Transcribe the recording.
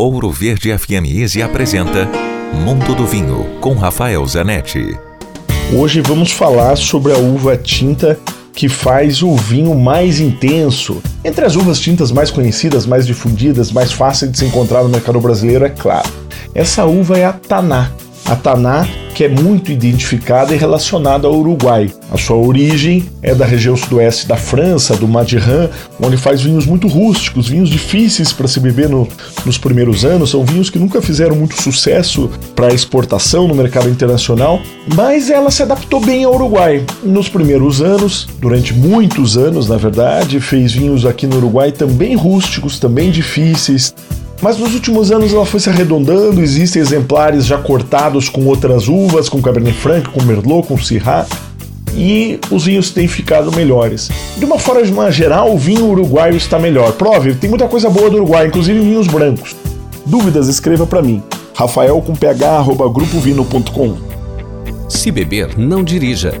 Ouro Verde FM Easy apresenta Mundo do Vinho com Rafael Zanetti. Hoje vamos falar sobre a uva tinta que faz o vinho mais intenso. Entre as uvas tintas mais conhecidas, mais difundidas, mais fáceis de se encontrar no mercado brasileiro, é claro. Essa uva é a Taná. A Taná que é muito identificada e relacionada ao Uruguai. A sua origem é da região sudoeste da França, do Madiran, onde faz vinhos muito rústicos, vinhos difíceis para se beber no, nos primeiros anos. São vinhos que nunca fizeram muito sucesso para exportação no mercado internacional, mas ela se adaptou bem ao Uruguai. Nos primeiros anos, durante muitos anos, na verdade, fez vinhos aqui no Uruguai também rústicos, também difíceis, mas nos últimos anos ela foi se arredondando, existem exemplares já cortados com outras uvas, com Cabernet Franc, com Merlot, com Syrah, e os vinhos têm ficado melhores. De uma forma geral, o vinho uruguaio está melhor. Prove, tem muita coisa boa do Uruguai, inclusive vinhos brancos. Dúvidas, escreva para mim. Rafael com ph, arroba, grupovino.com. Se beber, não dirija.